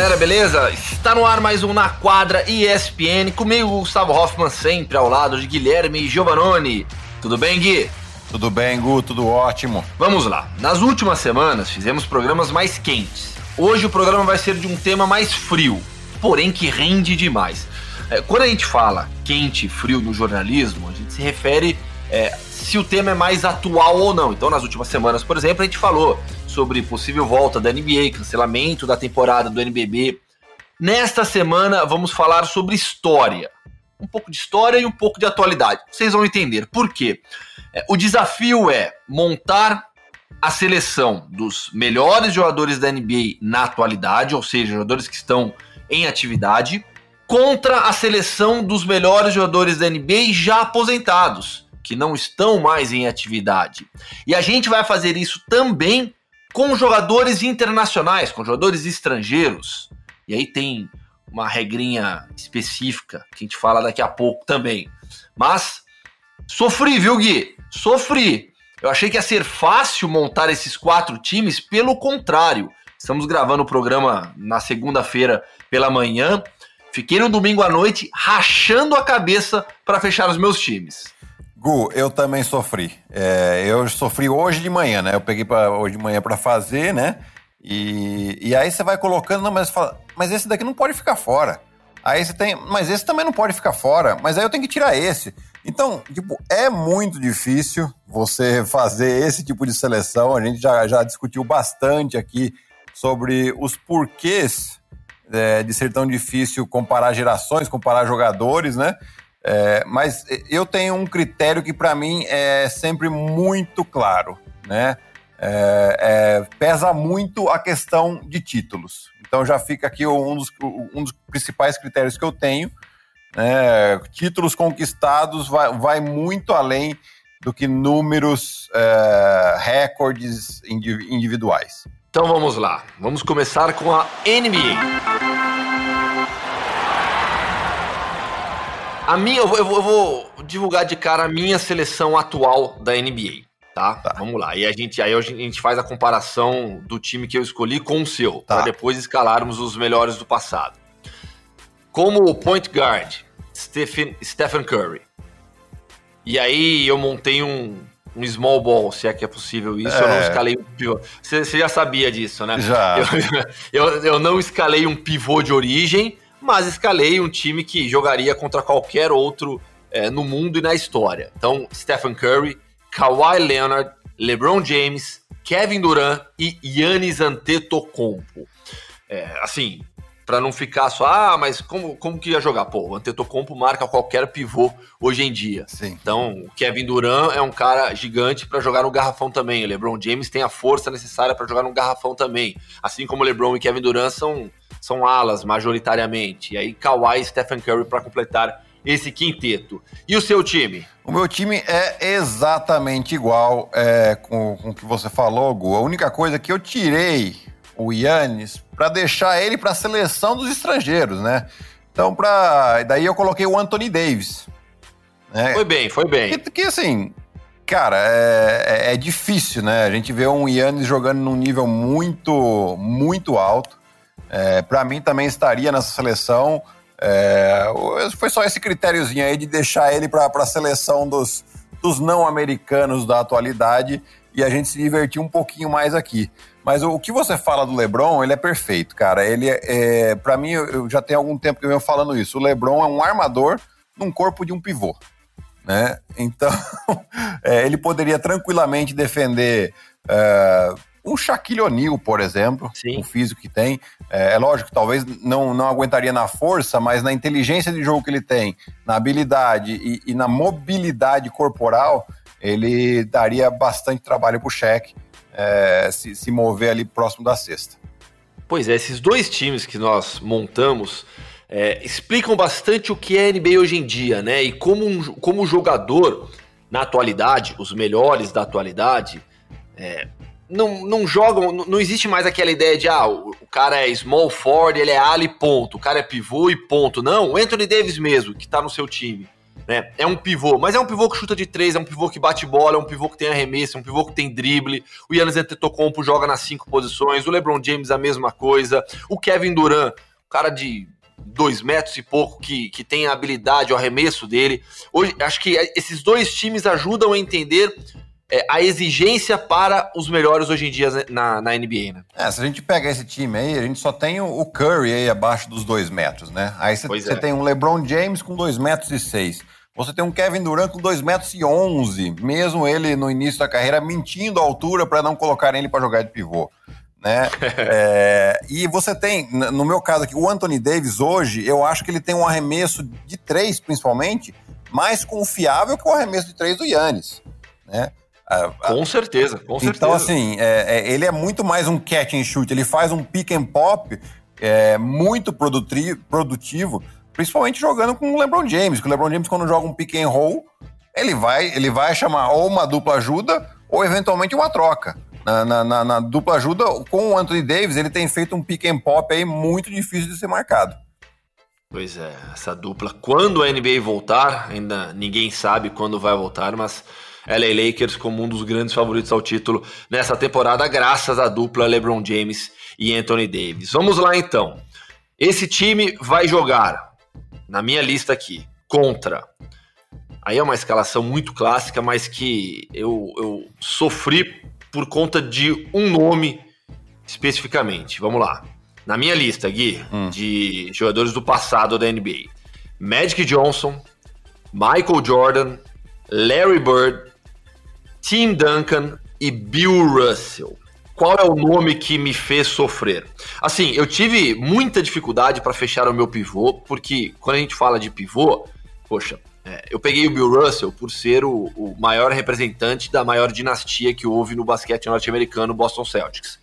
Galera, beleza? Está no ar mais um Na Quadra ESPN, comigo Gustavo Hoffman, sempre ao lado de Guilherme Giovanoni. Tudo bem, Gui? Tudo bem, Gu, tudo ótimo. Vamos lá. Nas últimas semanas fizemos programas mais quentes. Hoje o programa vai ser de um tema mais frio, porém que rende demais. É, quando a gente fala quente e frio no jornalismo, a gente se refere é, se o tema é mais atual ou não. Então, nas últimas semanas, por exemplo, a gente falou sobre possível volta da NBA, cancelamento da temporada do NBB. Nesta semana, vamos falar sobre história. Um pouco de história e um pouco de atualidade. Vocês vão entender por quê. É, o desafio é montar a seleção dos melhores jogadores da NBA na atualidade, ou seja, jogadores que estão em atividade, contra a seleção dos melhores jogadores da NBA já aposentados, que não estão mais em atividade. E a gente vai fazer isso também com jogadores internacionais, com jogadores estrangeiros. E aí tem uma regrinha específica que a gente fala daqui a pouco também. Mas sofri, viu, Gui? Sofri. Eu achei que ia ser fácil montar esses quatro times, pelo contrário. Estamos gravando o programa na segunda-feira pela manhã. Fiquei no domingo à noite rachando a cabeça para fechar os meus times. Gu, eu também sofri. É, eu sofri hoje de manhã, né? Eu peguei pra, hoje de manhã para fazer, né? E, e aí você vai colocando, não, mas fala, mas esse daqui não pode ficar fora. Aí você tem, mas esse também não pode ficar fora, mas aí eu tenho que tirar esse. Então, tipo, é muito difícil você fazer esse tipo de seleção. A gente já, já discutiu bastante aqui sobre os porquês é, de ser tão difícil comparar gerações, comparar jogadores, né? É, mas eu tenho um critério que para mim é sempre muito claro, né? É, é, pesa muito a questão de títulos. Então já fica aqui um dos, um dos principais critérios que eu tenho. Né? Títulos conquistados vai, vai, muito além do que números, é, recordes individuais. Então vamos lá, vamos começar com a NBA. A minha, eu vou, eu vou, divulgar de cara a minha seleção atual da NBA. Tá? tá? Vamos lá. E a gente, aí a gente faz a comparação do time que eu escolhi com o seu, tá. para depois escalarmos os melhores do passado. Como point guard, Stephen, Stephen Curry. E aí eu montei um, um small ball, se é que é possível isso. É. Eu não é. escalei um pivô. Você, você já sabia disso, né? Já. Eu, eu, eu não escalei um pivô de origem, mas escalei um time que jogaria contra qualquer outro é, no mundo e na história. Então, Stephen Curry, Kawhi Leonard, LeBron James, Kevin Durant e Giannis Antetokounmpo. É, assim, para não ficar só, ah, mas como, como que ia jogar? Pô, o Antetokounmpo marca qualquer pivô hoje em dia. Sim. Então, o Kevin Durant é um cara gigante para jogar no garrafão também. O LeBron James tem a força necessária para jogar no garrafão também. Assim como LeBron e Kevin Durant são são alas majoritariamente. E aí Kawhi e Stephen Curry para completar esse quinteto. E o seu time? O meu time é exatamente igual é, com, com o que você falou, Gu. A única coisa que eu tirei o Yannis para deixar ele para a seleção dos estrangeiros, né? Então, pra... daí eu coloquei o Anthony Davis. Né? Foi bem, foi bem. Que, que assim, cara, é, é, é, difícil, né? A gente vê um Yannis jogando num nível muito, muito alto. É, para mim também estaria nessa seleção. É, foi só esse critériozinho aí de deixar ele para a seleção dos, dos não americanos da atualidade e a gente se divertir um pouquinho mais aqui. Mas o, o que você fala do LeBron, ele é perfeito, cara. Ele é, é para mim, eu já tenho algum tempo que eu venho falando isso. O LeBron é um armador num corpo de um pivô. Né? Então, é, ele poderia tranquilamente defender é, um Shaquille O'Neal, por exemplo, Sim. o físico que tem. É, é, lógico, talvez não, não aguentaria na força, mas na inteligência de jogo que ele tem, na habilidade e, e na mobilidade corporal, ele daria bastante trabalho para o Shaq é, se, se mover ali próximo da cesta. Pois é, esses dois times que nós montamos é, explicam bastante o que é NBA hoje em dia, né? E como, um, como jogador, na atualidade, os melhores da atualidade, é, não, não jogam, não existe mais aquela ideia de ah, o, o cara é small forward, ele é ali ponto, o cara é pivô e ponto. Não, o Anthony Davis mesmo, que tá no seu time. né? É um pivô, mas é um pivô que chuta de três, é um pivô que bate bola, é um pivô que tem arremesso, é um pivô que tem drible. O Yannis Antetokounmpo joga nas cinco posições, o LeBron James a mesma coisa, o Kevin Durant, cara de dois metros e pouco que, que tem a habilidade, o arremesso dele. Hoje, acho que esses dois times ajudam a entender é, a exigência para os melhores hoje em dia na, na NBA, né? É, se a gente pega esse time aí, a gente só tem o Curry aí abaixo dos dois metros, né? Aí você é. tem um LeBron James com dois metros e seis. Você tem um Kevin Durant com dois metros e onze, mesmo ele no início da carreira mentindo a altura para não colocar ele para jogar de pivô. Né? é, e você tem, no meu caso aqui, o Anthony Davis hoje, eu acho que ele tem um arremesso de três, principalmente, mais confiável que o arremesso de três do Yannis. Né? Com certeza, com certeza. Então, assim, é, é, ele é muito mais um catch and shoot. Ele faz um pick and pop é, muito produtivo, principalmente jogando com o LeBron James. Que o LeBron James, quando joga um pick and roll, ele vai, ele vai chamar ou uma dupla ajuda ou eventualmente uma troca. Na, na, na, na dupla ajuda, com o Anthony Davis, ele tem feito um pick and pop aí muito difícil de ser marcado. Pois é, essa dupla, quando a NBA voltar, ainda ninguém sabe quando vai voltar, mas LA Lakers como um dos grandes favoritos ao título nessa temporada, graças à dupla LeBron James e Anthony Davis. Vamos lá então. Esse time vai jogar, na minha lista aqui, contra. Aí é uma escalação muito clássica, mas que eu, eu sofri por conta de um nome especificamente. Vamos lá. Na minha lista, Gui, hum. de jogadores do passado da NBA: Magic Johnson, Michael Jordan, Larry Bird, Tim Duncan e Bill Russell. Qual é o nome que me fez sofrer? Assim, eu tive muita dificuldade para fechar o meu pivô, porque quando a gente fala de pivô, poxa, é, eu peguei o Bill Russell por ser o, o, maior representante da maior dinastia que houve no basquete norte-americano, Boston Celtics.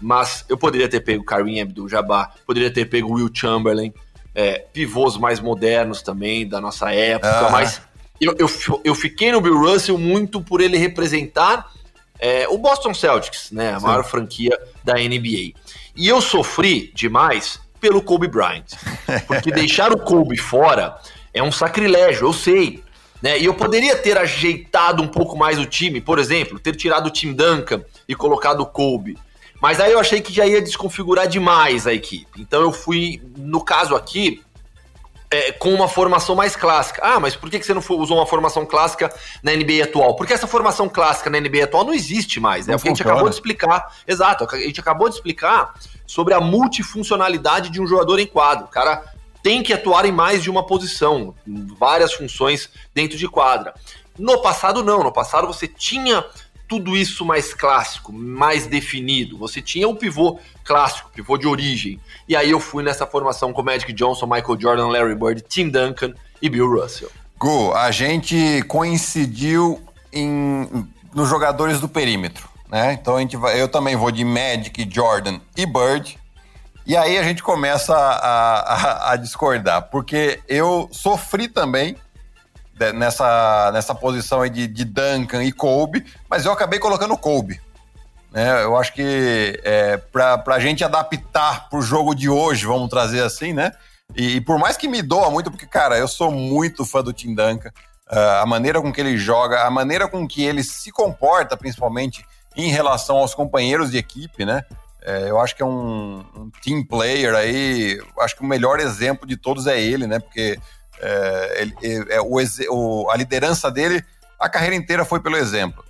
Mas eu poderia ter pego Kareem Abdul-Jabbar, poderia ter pego Will Chamberlain, é, pivôs mais modernos também da nossa época, ah. mas eu, eu, eu fiquei no Bill Russell muito por ele representar é, o Boston Celtics, né? A Sim. maior franquia da NBA. E eu sofri demais pelo Kobe Bryant. Porque deixar o Kobe fora é um sacrilégio, eu sei. Né? E eu poderia ter ajeitado um pouco mais o time, por exemplo, ter tirado o Tim Duncan e colocado o Kobe. Mas aí eu achei que já ia desconfigurar demais a equipe. Então eu fui, no caso aqui, é, com uma formação mais clássica. Ah, mas por que você não usou uma formação clássica na NBA atual? Porque essa formação clássica na NBA atual não existe mais. É né? o que a gente acabou de explicar. Exato, a gente acabou de explicar sobre a multifuncionalidade de um jogador em quadro. O cara tem que atuar em mais de uma posição, várias funções dentro de quadra. No passado, não. No passado, você tinha tudo isso mais clássico, mais definido. Você tinha o pivô clássico, pivô de origem. E aí eu fui nessa formação com Magic Johnson, Michael Jordan, Larry Bird, Tim Duncan e Bill Russell. Gu, a gente coincidiu em, nos jogadores do perímetro, né? Então a gente vai, eu também vou de Magic, Jordan e Bird. E aí a gente começa a, a, a discordar, porque eu sofri também nessa, nessa posição de, de Duncan e Kobe, mas eu acabei colocando Kobe. Né? Eu acho que é, para a gente adaptar para o jogo de hoje, vamos trazer assim, né? E, e, por mais que me doa muito, porque, cara, eu sou muito fã do Tim Duncan, uh, a maneira com que ele joga, a maneira com que ele se comporta, principalmente em relação aos companheiros de equipe, né? É, eu acho que é um, um, team player aí, acho que o melhor exemplo de todos é ele, né? Porque é, ele, é, o, o, a liderança dele, a carreira inteira foi pelo exemplo.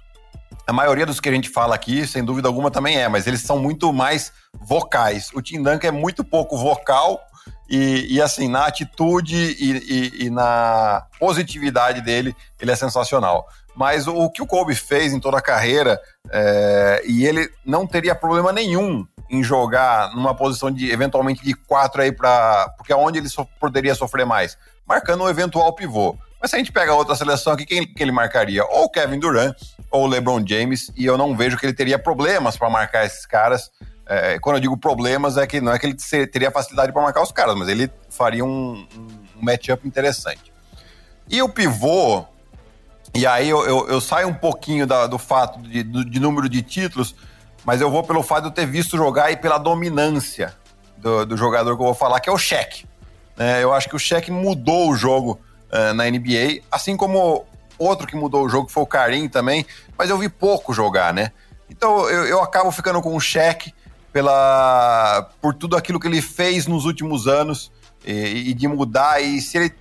A maioria dos que a gente fala aqui, sem dúvida alguma, também é, mas eles são muito mais vocais. O Tim Duncan é muito pouco vocal e, e assim, na atitude e, e, e, na positividade dele, ele é sensacional. Mas o, o que o Kobe fez em toda a carreira, é, e ele não teria problema nenhum em jogar numa posição de eventualmente de quatro aí para porque é onde ele so, poderia sofrer mais marcando um eventual pivô. Mas se a gente pega outra seleção aqui, quem, quem ele marcaria? Ou Kevin Durant ou LeBron James, e eu não vejo que ele teria problemas para marcar esses caras. É, quando eu digo problemas, é que não é que ele teria facilidade para marcar os caras, mas ele faria um, um matchup interessante. E o pivô, e aí eu, eu, eu saio um pouquinho da, do fato de, do, de número de títulos, mas eu vou pelo fato de eu ter visto jogar e pela dominância do, do jogador que eu vou falar, que é o Shaq. É, eu acho que o Shaq mudou o jogo uh, na NBA, assim como outro que mudou o jogo foi o Karim também, mas eu vi pouco jogar, né? Então eu, eu acabo ficando com um cheque pela por tudo aquilo que ele fez nos últimos anos e, e, de mudar e se ele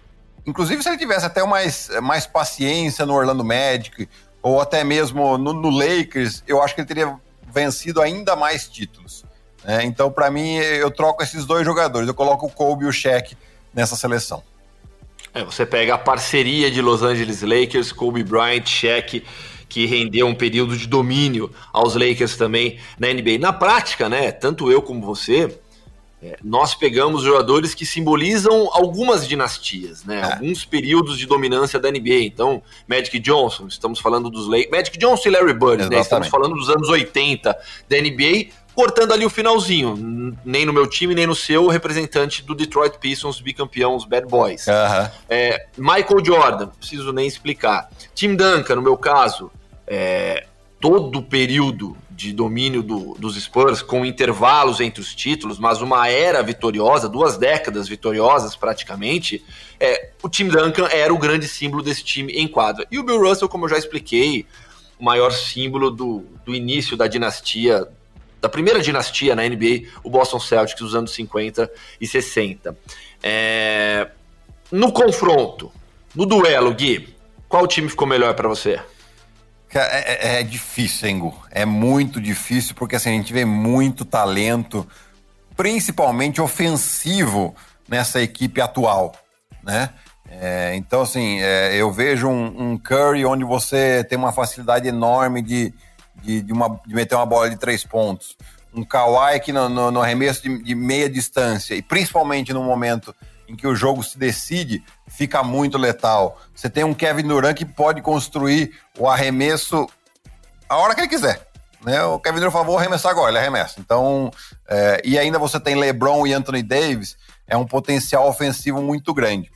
inclusive se ele tivesse até mais, mais paciência no Orlando Magic ou até mesmo no, no Lakers, eu acho que ele teria vencido ainda mais títulos. Né? Então, para mim, eu troco esses dois jogadores. Eu coloco o Kobe e o Shaq nessa seleção. É, você pega a parceria de Los Angeles Lakers, Kobe Bryant, Shaq, que rendeu um período de domínio aos Lakers também na NBA. Na prática, né, tanto eu como você, é, nós pegamos jogadores que simbolizam algumas dinastias, né? É. Alguns períodos de dominância da NBA. Então, Magic Johnson, estamos falando dos Lakers. Magic Johnson e Larry Bird, né? Estamos falando dos anos 80 da NBA, cortando ali o finalzinho. Nem no meu time, nem no seu, representante do Detroit Pistons, bicampeão, os Bad Boys. É, Michael Jordan, preciso nem explicar. Tim Duncan, no meu caso, é, todo o período de domínio do, dos Spurs, com intervalos entre os títulos, mas uma era vitoriosa, duas décadas vitoriosas praticamente, é, o Tim Duncan era o grande símbolo desse time em quadra. E o Bill Russell, como eu já expliquei, o maior símbolo do, do início da dinastia, da primeira dinastia na NBA, o Boston Celtics dos anos 50 e 60. É, no confronto, no duelo, Gui, qual time ficou melhor para você? É, é, é difícil, Engo. É muito difícil, porque assim, a gente vê muito talento, principalmente ofensivo, nessa equipe atual, né? É, então, assim, é, eu vejo um, um, Curry onde você tem uma facilidade enorme de, de, de, uma, de meter uma bola de três pontos. Um Kawhi que no, no, no arremesso de, de meia distância, e principalmente no momento em que o jogo se decide, fica muito letal. Você tem um Kevin Durant que pode construir o arremesso a hora que ele quiser. Né? O Kevin Durant falou, vou arremessar agora, ele arremessa. Então, é, e ainda você tem LeBron e Anthony Davis, é um potencial ofensivo muito grande.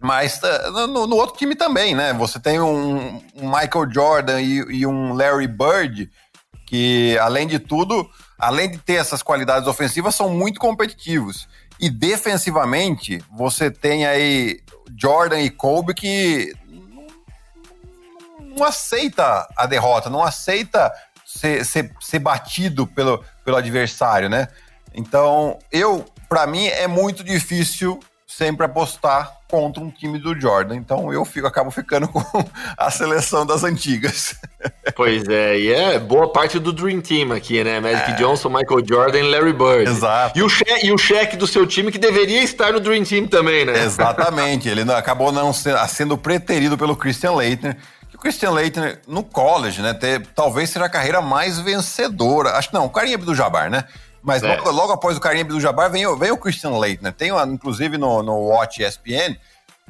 Mas é, no, no outro time também, né? Você tem um, um Michael Jordan e, e um Larry Bird, que além de tudo, além de ter essas qualidades ofensivas, são muito competitivos. E defensivamente, você tem aí Jordan e Kobe que não aceita a derrota, não aceita ser, ser, ser batido pelo, pelo adversário, né? Então, eu, para mim, é muito difícil sempre apostar contra um time do Jordan. Então eu fico, acabo ficando com a seleção das antigas. Pois é, e é boa parte do Dream Team aqui, né? Magic é. Johnson, Michael Jordan e Larry Bird. Exato. E o, cheque, e o cheque do seu time que deveria estar no Dream Team também, né? Exatamente. Ele não, acabou não sendo, sendo preterido pelo Christian Leitner. o Christian Leitner, no college, né? Ter, talvez seja a carreira mais vencedora. Acho que não, o Karim Abdul-Jabbar, né? Mas é. logo, logo, após o Karim Abdul-Jabbar vem, vem o Christian Leitner. Tem, inclusive, no, no Watch ESPN,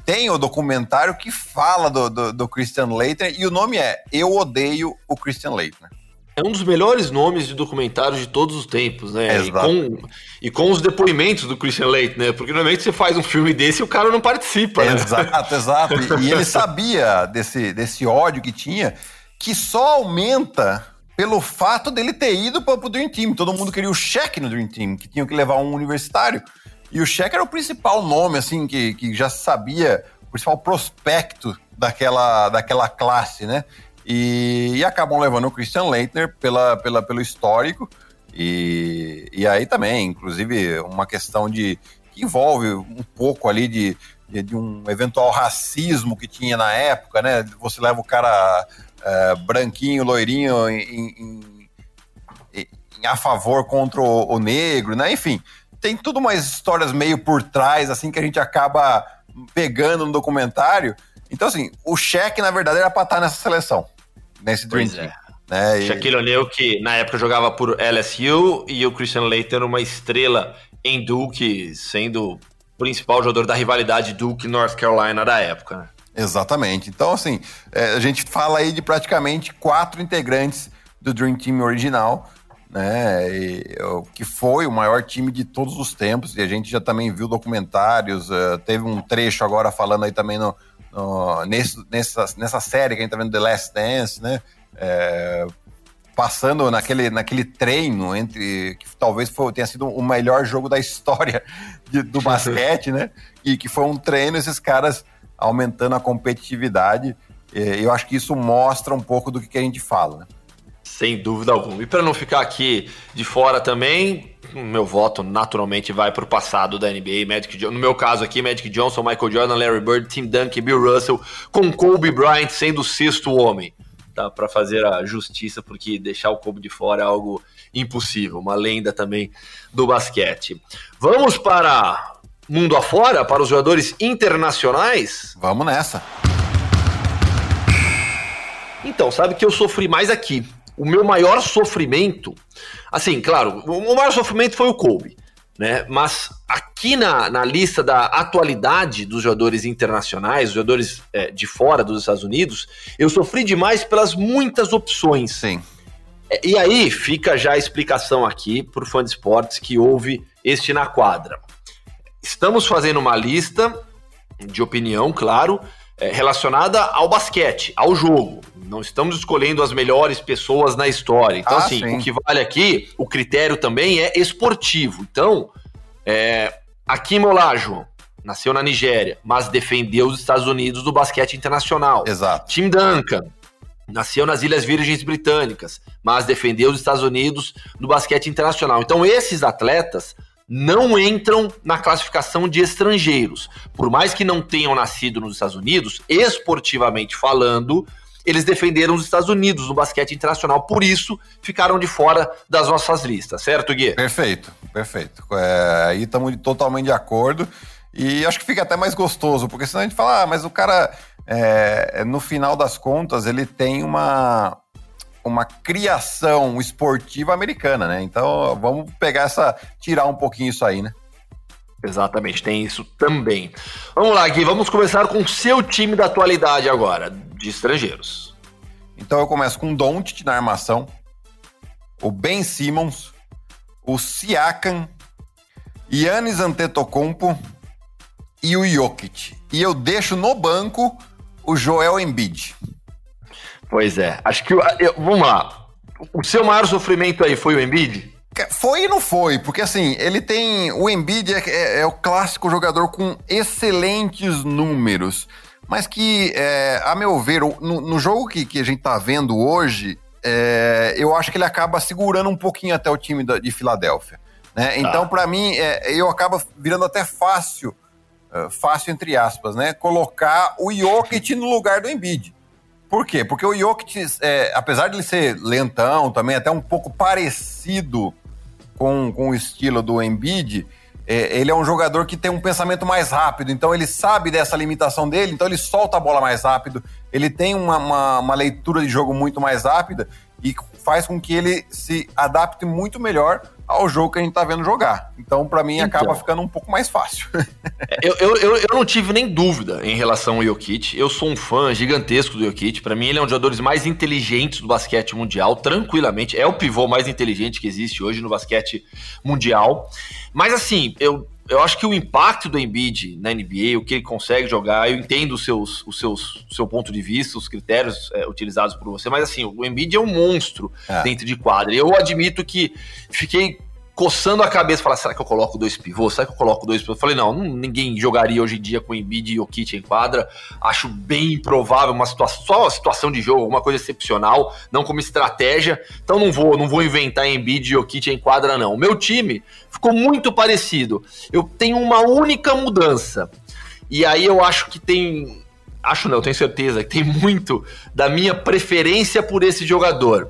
tem o documentário que fala do, do, do Christian Leitner e o nome é Eu Odeio o Christian Leitner. É um dos melhores nomes de documentários de todos os tempos, né? Exato. E com, e com os depoimentos do Christian Leitner, né? porque normalmente você faz um filme desse e o cara não participa, né? Exato, exato. E, e ele sabia desse, desse ódio que tinha, que só aumenta pelo fato dele ter ido para o Dream Team. Todo mundo queria o cheque no Dream Team, que tinham que levar um universitário. E o cheque era o principal nome, assim, que, que já sabia, o principal prospecto daquela, daquela classe, né? E, e acabam levando o Christian Leitner pela, pela, pelo histórico. E, e aí também, inclusive, uma questão de que envolve um pouco ali de, de, de um eventual racismo que tinha na época, né? Você leva o cara é, branquinho, loirinho em, em, em, a favor contra o, o, negro, né? Enfim, tem tudo umas histórias meio por trás, assim, que a gente acaba pegando no documentário. Então, assim, o cheque, na verdade, era pra estar nessa seleção, nesse Dream Team. É. Né? E... Shaquille O'Neal, que na época jogava por LSU, e o Christian Leiter, uma estrela em Duke, sendo o principal jogador da rivalidade Duke-North Carolina da época. Exatamente. Então, assim, é, a gente fala aí de praticamente quatro integrantes do Dream Team original, né? E, que foi o maior time de todos os tempos. E a gente já também viu documentários, uh, teve um trecho agora falando aí também no, no, nesse, nessa, nessa série que a gente tá vendo The Last Dance, né? É, passando naquele, naquele treino entre que talvez foi, tenha sido o melhor jogo da história de, do basquete, né? E que foi um treino, esses caras aumentando a competitividade. Eu acho que isso mostra um pouco do que a gente fala. Né? Sem dúvida alguma. E para não ficar aqui de fora também, meu voto naturalmente vai para o passado da NBA. Magic, no meu caso aqui, Magic Johnson, Michael Jordan, Larry Bird, Tim Duncan, Bill Russell, com Kobe Bryant sendo o sexto homem. Tá, para fazer a justiça, porque deixar o Kobe de fora é algo impossível. Uma lenda também do basquete. Vamos para mundo afora, para os jogadores internacionais? Vamos nessa. Então, sabe que eu sofri mais aqui o meu maior sofrimento, assim, claro, o maior sofrimento foi o Kobe, né? Mas aqui na, na lista da atualidade dos jogadores internacionais, jogadores é, de fora dos Estados Unidos, eu sofri demais pelas muitas opções. Sim. É, e aí fica já a explicação aqui para o fã de esportes que ouve este na quadra. Estamos fazendo uma lista de opinião, claro, é, relacionada ao basquete, ao jogo. Não estamos escolhendo as melhores pessoas na história. Então, ah, assim, sim. o que vale aqui, o critério também é esportivo. Então, é, Akim Olajuwon nasceu na Nigéria, mas defendeu os Estados Unidos do basquete internacional. Exato. Tim Duncan nasceu nas Ilhas Virgens Britânicas, mas defendeu os Estados Unidos do basquete internacional. Então, esses atletas não entram na classificação de estrangeiros. Por mais que não tenham nascido nos Estados Unidos, esportivamente falando, eles defenderam os Estados Unidos no basquete internacional, por isso ficaram de fora das nossas listas, certo, Gui? Perfeito, perfeito. É, aí estamos totalmente de acordo. E acho que fica até mais gostoso, porque senão a gente fala, ah, mas o cara, é, no final das contas, ele tem uma, uma criação esportiva americana, né? Então vamos pegar essa, tirar um pouquinho isso aí, né? Exatamente, tem isso também. Vamos lá, Gui, vamos começar com o seu time da atualidade agora, de estrangeiros. Então eu começo com o Doncic na armação, o Ben Simmons, o Siakam, Yannis Antetokounmpo e o Jokic. E eu deixo no banco o Joel Embiid. Pois é. Acho que. Eu, vamos lá. O seu maior sofrimento aí foi o Embiid? Foi e não foi, porque assim, ele tem. O Embiid é, é, é o clássico jogador com excelentes números, mas que, é, a meu ver, no, no jogo que, que, a gente tá vendo hoje, é, eu acho que ele acaba segurando um pouquinho até o time da, de Filadélfia. Né? Tá. Então, para mim, é, eu acabo virando até fácil, é, fácil entre aspas, né? Colocar o Jokic no lugar do Embiid. Por quê? Porque o Jokic, é, apesar de ele ser lentão, também até um pouco parecido com, com o estilo do Embiid, é, ele é um jogador que tem um pensamento mais rápido, então ele sabe dessa limitação dele, então ele solta a bola mais rápido, ele tem uma, uma, uma leitura de jogo muito mais rápida. E faz com que ele se adapte muito melhor ao jogo que a gente tá vendo jogar. Então, para mim, então, acaba ficando um pouco mais fácil. eu, eu, eu, eu, não tive nem dúvida em relação ao Jokic. Eu sou um fã gigantesco do Jokic. Para mim, ele é um dos jogadores mais inteligentes do basquete mundial, tranquilamente. É o pivô mais inteligente que existe hoje no basquete mundial. Mas, assim, eu eu acho que o impacto do Embiid na NBA, o que ele consegue jogar, eu entendo os seus, os seus, seu ponto de vista, os critérios é, utilizados por você, mas assim, o Embiid é um monstro é. dentro de quadra. Eu admito que fiquei coçando a cabeça, falar, será que eu coloco dois pivôs? Será que eu coloco dois pivôs? Falei, não, ninguém jogaria hoje em dia com Embiid e Jokic em quadra. Acho bem improvável uma situação, só uma situação de jogo, alguma coisa excepcional, não como estratégia. Então não vou, não vou inventar Embiid e Jokic em quadra não. O meu time ficou muito parecido. Eu tenho uma única mudança. E aí eu acho que tem acho não, tenho certeza que tem muito da minha preferência por esse jogador.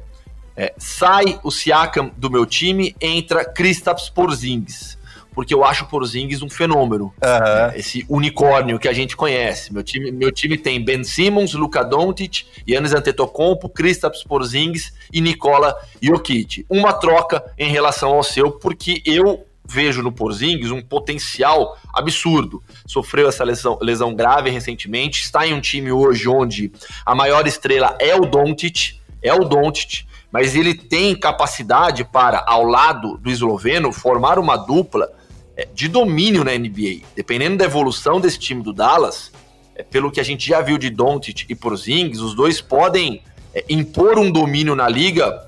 É, sai o Siakam do meu time, entra Kristaps Porzingis. Porque eu acho o Porzingis um fenômeno. Uhum. Esse unicórnio que a gente conhece. Meu time, meu time tem Ben Simmons, Luka Doncic, Yannis Antetokounmpo, Kristaps Porzingis e Nikola Jokic. Uma troca em relação ao seu, porque eu vejo no Porzingis um potencial absurdo. Sofreu essa lesão, lesão grave recentemente, está em um time hoje onde a maior estrela é o Doncic, é o Doncic, mas ele tem capacidade para, ao lado do esloveno, formar uma dupla é, de domínio na NBA. Dependendo da evolução desse time do Dallas, é, pelo que a gente já viu de Doncic e Porzingis, os dois podem é, impor um domínio na liga,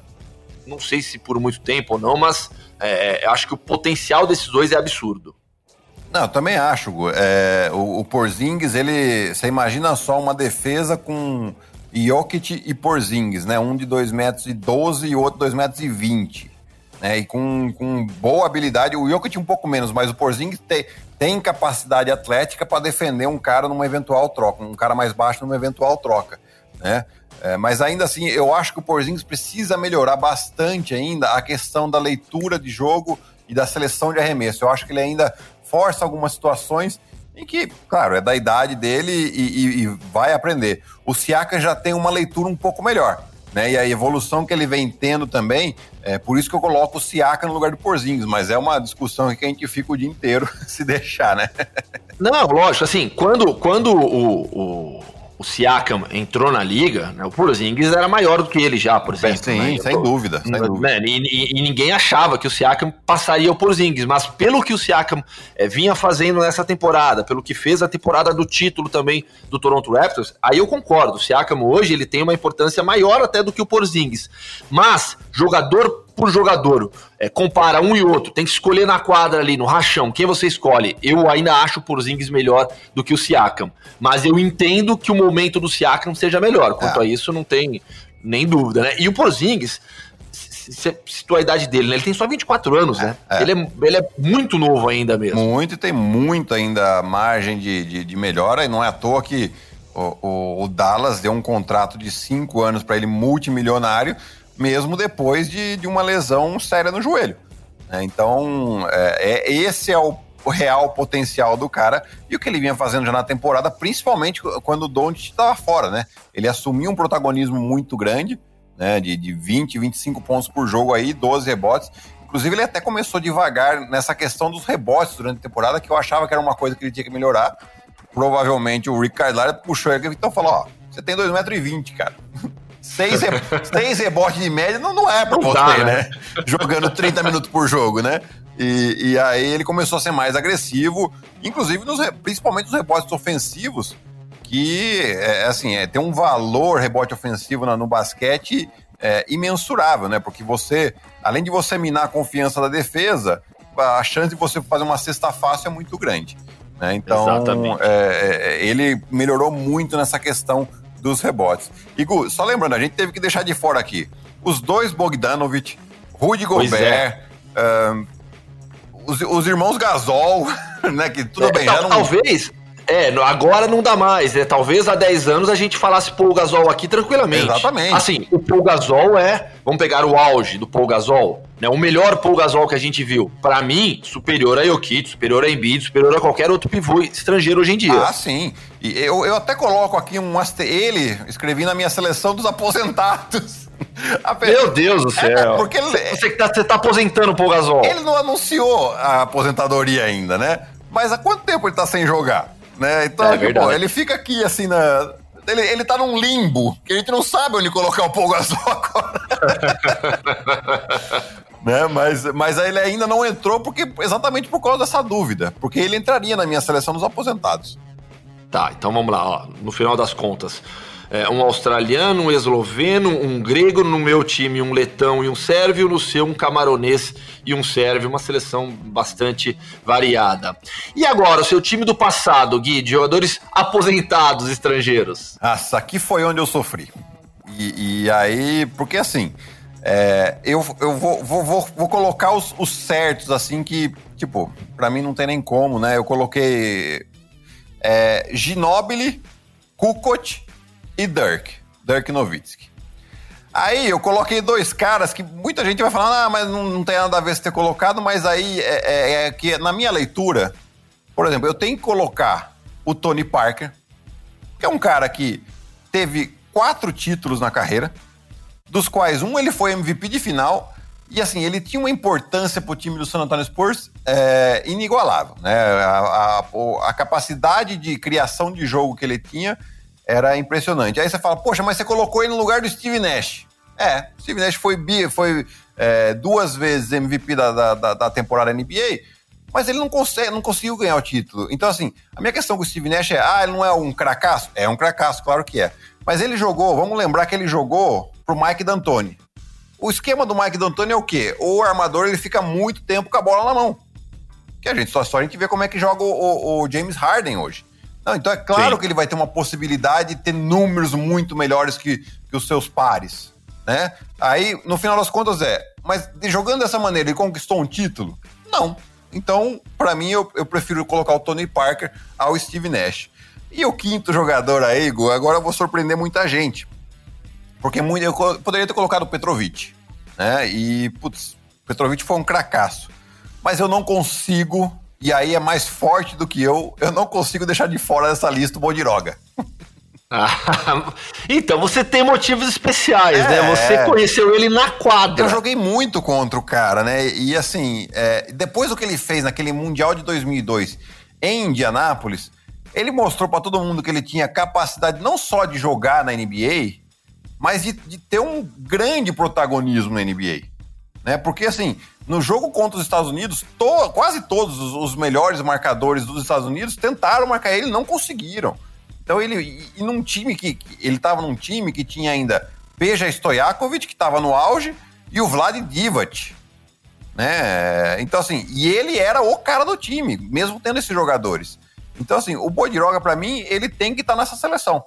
não sei se por muito tempo ou não, mas é, acho que o potencial desses dois é absurdo. Não, também acho, Gu. É, o, o Porzingis, ele. Você imagina só uma defesa com Jokic e Porzingis, né? Um de 2 metros e 12 e outro 2 metros e 20. Né? E com, com boa habilidade. O Jokic um pouco menos, mas o Porzingis tem, tem capacidade atlética para defender um cara numa eventual troca, um cara mais baixo numa eventual troca, né? É, mas ainda assim, eu acho que o Porzingis precisa melhorar bastante ainda a questão da leitura de jogo e da seleção de arremesso. Eu acho que ele ainda força algumas situações em que, claro, é da idade dele e, e, e vai aprender. O Siaka já tem uma leitura um pouco melhor. Né, e a evolução que ele vem tendo também, é por isso que eu coloco o Siaka no lugar do Porzingis, mas é uma discussão que a gente fica o dia inteiro se deixar, né? Não, lógico, assim, quando, quando o, o o Siakam entrou na liga, né, o Porzingis era maior do que ele já, por exemplo. Sim, né? sem dúvida. Sem dúvida. Né, e, e, ninguém achava que o Siakam passaria o Porzingis, mas pelo que o Siakam é, vinha fazendo nessa temporada, pelo que fez a temporada do título também do Toronto Raptors, aí eu concordo. O Siakam hoje ele tem uma importância maior até do que o Porzingis. Mas jogador por jogador, é, compara um e outro, tem que escolher na quadra ali, no rachão, quem você escolhe? Eu ainda acho o Porzingis melhor do que o Siakam, mas eu entendo que o momento do Siakam seja melhor, quanto é. a isso não tem nem dúvida, né? E o Porzingis, você citou a idade dele, né? Ele tem só 24 anos, né? É. Ele, é, ele é muito novo ainda mesmo. Muito, e tem muito ainda margem de, de, de melhora, e não é à toa que o, o, o Dallas deu um contrato de 5 anos para ele multimilionário, mesmo depois de, de uma lesão séria no joelho. Né? Então, é, é, esse é o, real potencial do cara e o que ele vinha fazendo já na temporada, principalmente quando o Doncic estava fora, né? Ele assumiu um protagonismo muito grande, né? De, de 20, 25 pontos por jogo aí, 12 rebotes. Inclusive, ele até começou devagar nessa questão dos rebotes durante a temporada, que eu achava que era uma coisa que ele tinha que melhorar. Provavelmente o Rick Carlisle puxou ele então falou: Ó, você tem 2,20m, cara. Seis, re... seis rebotes de média não, não é pra não você, dá, né? né? Jogando 30 minutos por jogo, né? E, e, aí ele começou a ser mais agressivo, inclusive nos, principalmente nos rebotes ofensivos, que é, assim, é, tem um valor rebote ofensivo no, no basquete é, imensurável, né? Porque você, além de você minar a confiança da defesa, a chance de você fazer uma cesta fácil é muito grande. Né? Então, é, é, ele melhorou muito nessa questão dos rebotes. E Gu, só lembrando, a gente teve que deixar de fora aqui os dois Bogdanovich, Rudy Gobert, é. um, os, os, irmãos Gasol, né? Que tudo é, bem, tal, não... Talvez. É, agora não dá mais, né? Talvez há 10 anos a gente falasse Paul Gasol aqui tranquilamente. Exatamente. Assim, o Paul Gasol é, vamos pegar o auge do Paul Gasol, né? O melhor Paul Gasol que a gente viu. Para mim, superior a Jokic, superior a Embiid, superior a qualquer outro pivô estrangeiro hoje em dia. Ah, sim. E eu, eu até coloco aqui um ele, escrevi na minha seleção dos aposentados. Meu Deus do é, céu. É, porque ele, você, tá, você tá aposentando o Paul Gasol. Ele não anunciou a aposentadoria ainda, né? Mas há quanto tempo ele tá sem jogar? Né? Então, é tipo, ele fica aqui assim na, ele, ele tá num limbo, que a gente não sabe onde colocar o Paul Gasol agora. né? Mas, mas ele ainda não entrou porque exatamente por causa dessa dúvida. Porque ele entraria na minha seleção dos aposentados. Tá, então vamos lá, ó. No final das contas, é, um australiano, um esloveno, um grego, no meu time um letão e um sérvio, no seu um camaronês e um sérvio, uma seleção bastante variada. E agora, o seu time do passado, Gui, de jogadores aposentados estrangeiros? Nossa, aqui foi onde eu sofri. E, e aí, porque assim, é, eu, eu vou, vou, vou, vou colocar os, os, certos, assim, que, tipo, para mim não tem nem como, né? Eu coloquei é, Ginobili, Kukoc e Dirk, Dirk Nowitzki. Aí eu coloquei dois caras que muita gente vai falar, ah, mas não, não tem nada a ver se ter colocado, mas aí é, é, é, que na minha leitura, por exemplo, eu tenho que colocar o Tony Parker, que é um cara que teve quatro títulos na carreira, dos quais um ele foi MVP de final, e assim, ele tinha uma importância para o time do San Antonio Spurs é, inigualável. Né? A, a, a capacidade de criação de jogo que ele tinha era impressionante. Aí você fala, poxa, mas você colocou ele no lugar do Steve Nash. É, Steve Nash foi, foi é, duas vezes MVP da, da, da, temporada NBA, mas ele não, consegue, não conseguiu ganhar o título. Então, assim, a minha questão com o Steve Nash é, ah, ele não é um cracaço? É um cracaço, claro que é. Mas ele jogou, vamos lembrar que ele jogou pro Mike D'Antoni. O esquema do Mike D'Antoni é o quê? O armador ele fica muito tempo com a bola na mão. que a gente só, só a gente vê como é que joga o, o, o James Harden hoje. Não, então é claro Sim. que ele vai ter uma possibilidade de ter números muito melhores que, que os seus pares, né? Aí, no final das contas, é, mas jogando dessa maneira, ele conquistou um título? Não. Então, para mim, eu, eu prefiro colocar o Tony Parker ao Steve Nash. E o quinto jogador aí, Igor, agora eu vou surpreender muita gente. Porque muito, eu poderia ter colocado o Petrovic, né? E, putz, Petrovic foi um cracaço. Mas eu não consigo, e aí é mais forte do que eu, eu não consigo deixar de fora dessa lista o Bodiroga. então você tem motivos especiais, né? é, né? Você conheceu ele na quadra. Eu joguei muito contra o cara, né? E assim, é, depois do que ele fez naquele Mundial de 2002 em Indianápolis, ele mostrou para todo mundo que ele tinha capacidade não só de jogar na NBA, mas de, de ter um grande protagonismo na NBA. Né? Porque assim, no jogo contra os Estados Unidos, to, quase todos os, os melhores marcadores dos Estados Unidos tentaram marcar ele não conseguiram. Então ele e, e num time que ele estava num time que tinha ainda Peja Stojakovic que estava no auge e o Vlad Divac, né? Então assim, e ele era o cara do time, mesmo tendo esses jogadores. Então assim, o Bodiroga para mim, ele tem que estar tá nessa seleção.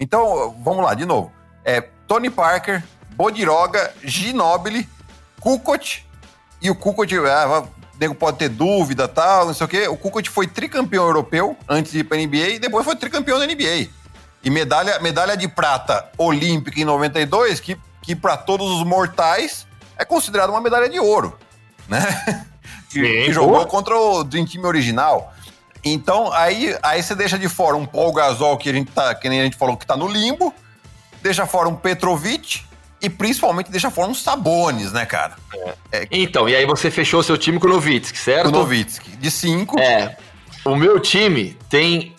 Então, vamos lá, de novo. É Tony Parker, Bodiroga, Ginobili, Kukoc e o Kukoc, ah, nego pode ter dúvida, tal, não sei o quê. O Kukoc foi tricampeão europeu antes de ir para a NBA e depois foi tricampeão da NBA. E medalha, medalha de prata olímpica em 92, que, que para todos os mortais é considerada uma medalha de ouro, né? Sim, que, que jogou contra o Dream Team original. Então, aí, aí você deixa de fora um Paul Gasol, que a gente tá, que nem a gente falou, que tá no limbo, deixa fora um Petrovic, e principalmente deixa fora uns Sabones, né, cara? É. É. Então, e aí você fechou seu time com o Novitsky, certo? Com o Novitsky, de cinco. É. O meu time tem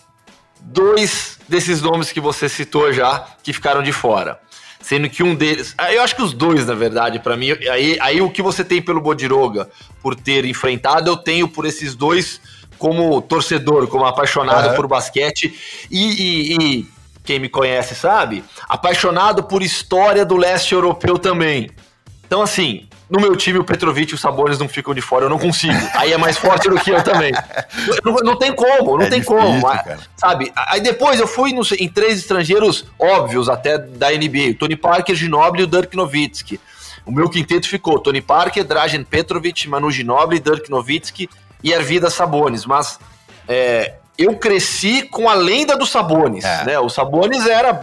dois desses nomes que você citou já que ficaram de fora. Sendo que um deles. Ah, eu acho que os dois, na verdade, para mim. Aí, aí o que você tem pelo Bodiroga por ter enfrentado, eu tenho por esses dois como torcedor, como apaixonado uhum. por basquete. e, e, e quem me conhece sabe, apaixonado por história do leste europeu também. Então, assim, no meu time o Petrovic e os Sabones não ficam de fora, eu não consigo. Aí é mais forte do que eu também. Não, não tem como, não é tem difícil, como. Cara. Sabe? Aí depois eu fui no, em três estrangeiros óbvios até da NBA: Tony Parker, Ginobili e o Dirk Nowitzki. O meu quinteto ficou Tony Parker, Drazen Petrovic, Manu Ginobili, Dirk Nowitzki e Arvida Sabones. Mas é, eu cresci com a lenda dos Sabones, é. né? O Sabones era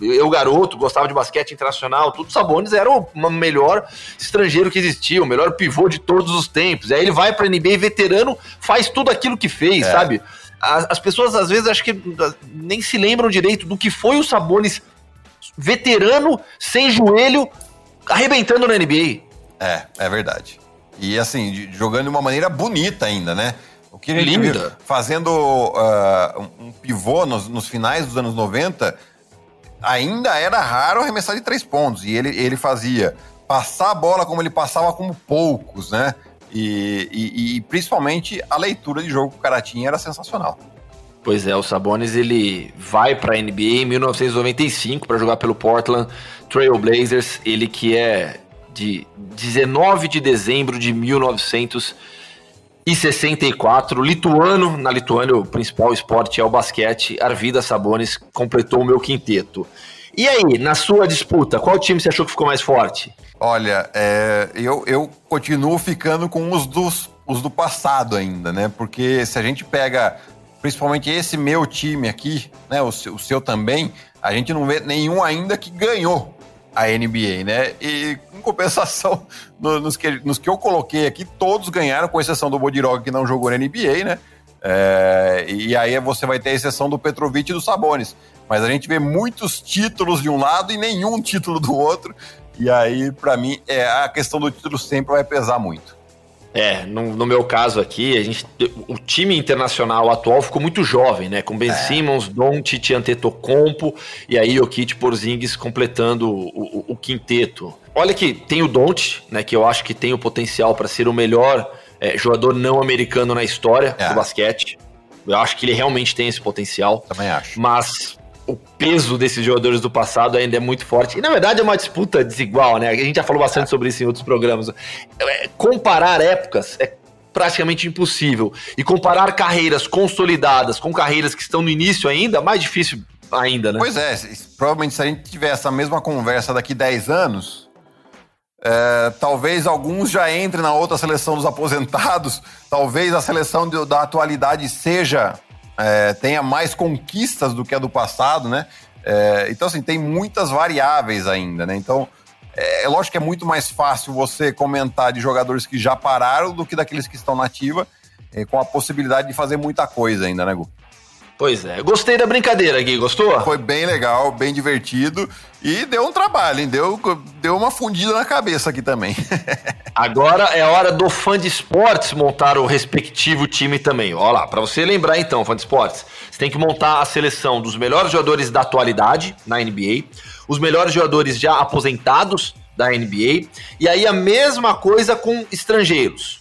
eu garoto, gostava de basquete internacional, tudo Sabones era o melhor estrangeiro que existia, o melhor pivô de todos os tempos. Aí ele vai para NBA veterano, faz tudo aquilo que fez, é. sabe? As, as, pessoas às vezes acho que nem se lembram direito do que foi o Sabones veterano, sem joelho, arrebentando na NBA. É, é verdade. E assim, jogando de uma maneira bonita ainda, né? O que ele Linda. fazendo uh, um pivô nos, nos, finais dos anos 90, ainda era raro arremessar de três pontos. E ele, ele fazia passar a bola como ele passava como poucos, né? E, e, e principalmente a leitura de jogo que o cara tinha era sensacional. Pois é, o Sabonis ele vai para a NBA em 1995 para jogar pelo Portland Trail Blazers, ele que é de 19 de dezembro de 1995 e 64, lituano, na Lituânia o principal esporte é o basquete, Arvida Sabonis completou o meu quinteto. E aí, na sua disputa, qual time você achou que ficou mais forte? Olha, é, eu, eu continuo ficando com os, dos, os do passado ainda, né? Porque se a gente pega principalmente esse meu time aqui, né? O seu, o seu também, a gente não vê nenhum ainda que ganhou a NBA, né? E em compensação, no, nos, que, nos que eu coloquei aqui, todos ganharam, com exceção do Bodiroga, que não jogou na NBA, né? É, e aí você vai ter a exceção do Petrovic e do Sabonis. Mas a gente vê muitos títulos de um lado e nenhum título do outro. E aí, para mim, é, a questão do título sempre vai pesar muito. É, no, no, meu caso aqui, a gente, o time internacional atual ficou muito jovem, né? Com Ben é. Simmons, Doncic, Antetokounmpo e aí o Kit Porzingis completando o, o, o, quinteto. Olha que tem o Doncic, né? Que eu acho que tem o potencial para ser o melhor é, jogador não americano na história é. do basquete. Eu acho que ele realmente tem esse potencial. Também acho. Mas o peso desses jogadores do passado ainda é muito forte. E na verdade é uma disputa desigual, né? A gente já falou bastante sobre isso em outros programas. É, comparar épocas é praticamente impossível. E comparar carreiras consolidadas com carreiras que estão no início ainda, mais difícil ainda, né? Pois é, provavelmente se a gente tiver essa mesma conversa daqui 10 anos, é, talvez alguns já entrem na outra seleção dos aposentados, talvez a seleção da atualidade seja é, tenha mais conquistas do que a do passado, né? É, então, assim, tem muitas variáveis ainda, né? Então, é, é, lógico que é muito mais fácil você comentar de jogadores que já pararam do que daqueles que estão na ativa, é, com a possibilidade de fazer muita coisa ainda, né, Gu? Pois é. Gostei da brincadeira aqui, gostou? Foi bem legal, bem divertido e deu um trabalho, hein? Deu, deu uma fundida na cabeça aqui também. Agora é hora do fã de esportes montar o respectivo time também. Olha lá, para você lembrar então, fã de esportes, você tem que montar a seleção dos melhores jogadores da atualidade na NBA, os melhores jogadores já aposentados da NBA, e aí a mesma coisa com estrangeiros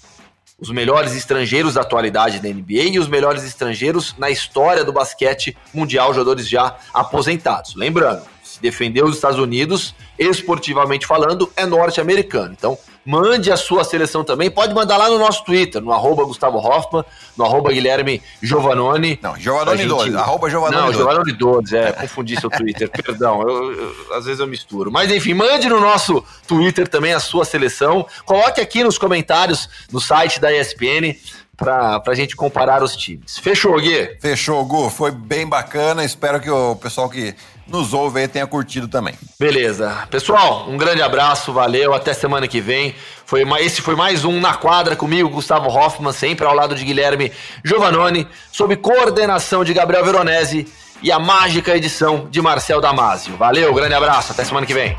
os melhores estrangeiros da atualidade da NBA e os melhores estrangeiros na história do basquete mundial, jogadores já aposentados. Lembrando, se defender os Estados Unidos, esportivamente falando, é norte-americano. Então, mande a sua seleção também. Pode mandar lá no nosso Twitter, no arroba Gustavo Hoffman, no arroba Guilherme Giovanoni. Não, Giovanoni 12, arroba Giovanoni Não, Giovanoni 12, é, confundi seu Twitter, perdão, eu, eu, às vezes eu misturo. Mas enfim, mande no nosso Twitter também a sua seleção. Coloque aqui nos comentários no site da ESPN para a gente comparar os times. Fechou, Gui? Fechou, Gu. Foi bem bacana. Espero que o pessoal que nos ouve aí tenha curtido também. Beleza. Pessoal, um grande abraço, valeu, até semana que vem. Foi, esse foi mais um Na Quadra comigo, Gustavo Hoffman, sempre ao lado de Guilherme Giovanoni, sob coordenação de Gabriel Veronese e a mágica edição de Marcel Damasio. Valeu, grande abraço, até semana que vem.